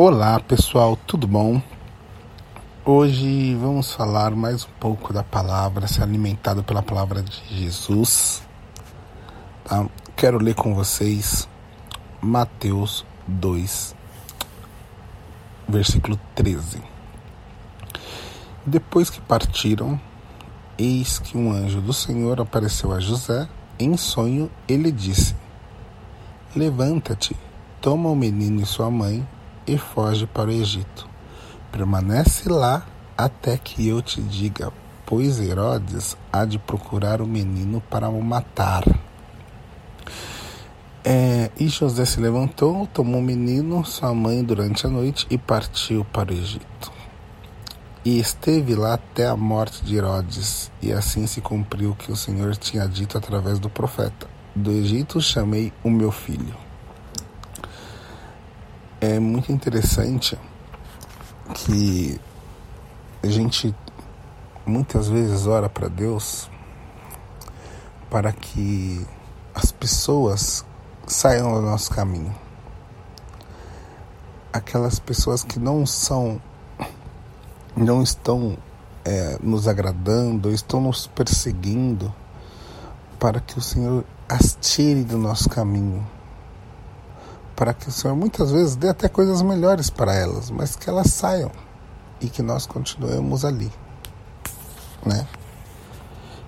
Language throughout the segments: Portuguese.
Olá pessoal, tudo bom? Hoje vamos falar mais um pouco da palavra, ser alimentado pela palavra de Jesus. Tá? Quero ler com vocês Mateus 2, versículo 13. Depois que partiram, eis que um anjo do Senhor apareceu a José. Em sonho, ele disse: Levanta-te, toma o menino e sua mãe e foge para o Egito. Permanece lá até que eu te diga, pois Herodes há de procurar o menino para o matar. É, e José se levantou, tomou o menino, sua mãe, durante a noite e partiu para o Egito. E esteve lá até a morte de Herodes, e assim se cumpriu o que o Senhor tinha dito através do profeta: Do Egito chamei o meu filho é muito interessante que a gente muitas vezes ora para Deus para que as pessoas saiam do nosso caminho. Aquelas pessoas que não são, não estão é, nos agradando, estão nos perseguindo, para que o Senhor as tire do nosso caminho para que o Senhor muitas vezes dê até coisas melhores para elas, mas que elas saiam e que nós continuemos ali, né?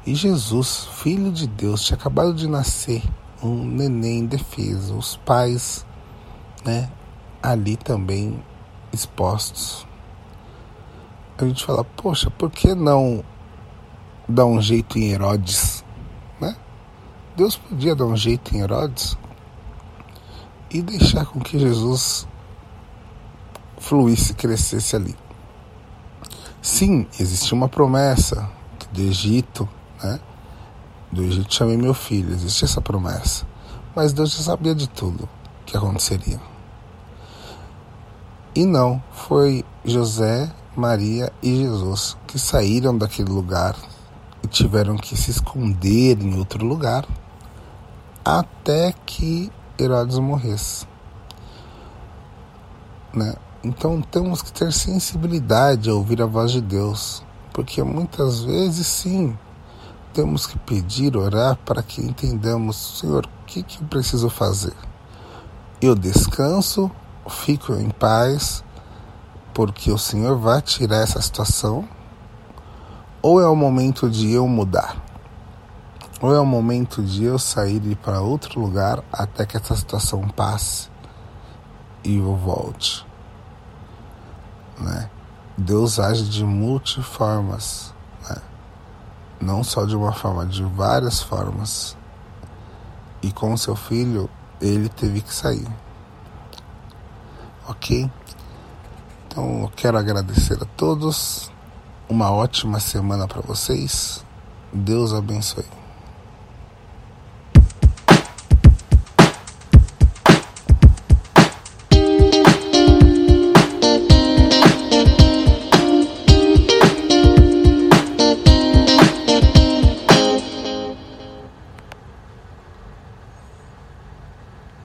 E Jesus, filho de Deus, tinha acabado de nascer, um neném indefeso, os pais, né, ali também expostos. A gente fala, poxa, por que não dar um jeito em Herodes, né? Deus podia dar um jeito em Herodes, e deixar com que Jesus fluísse, crescesse ali. Sim, existia uma promessa do Egito, né? Do Egito chamei meu filho, existia essa promessa. Mas Deus já sabia de tudo que aconteceria. E não, foi José, Maria e Jesus que saíram daquele lugar e tiveram que se esconder em outro lugar até que Herodes morresse. Né? Então temos que ter sensibilidade a ouvir a voz de Deus, porque muitas vezes sim temos que pedir, orar para que entendamos, Senhor, o que, que eu preciso fazer? Eu descanso, fico em paz, porque o Senhor vai tirar essa situação, ou é o momento de eu mudar? Ou é o momento de eu sair e ir para outro lugar até que essa situação passe e eu volte. Né? Deus age de multiformas, né? não só de uma forma, de várias formas. E com seu filho, ele teve que sair. Ok? Então eu quero agradecer a todos. Uma ótima semana para vocês. Deus abençoe.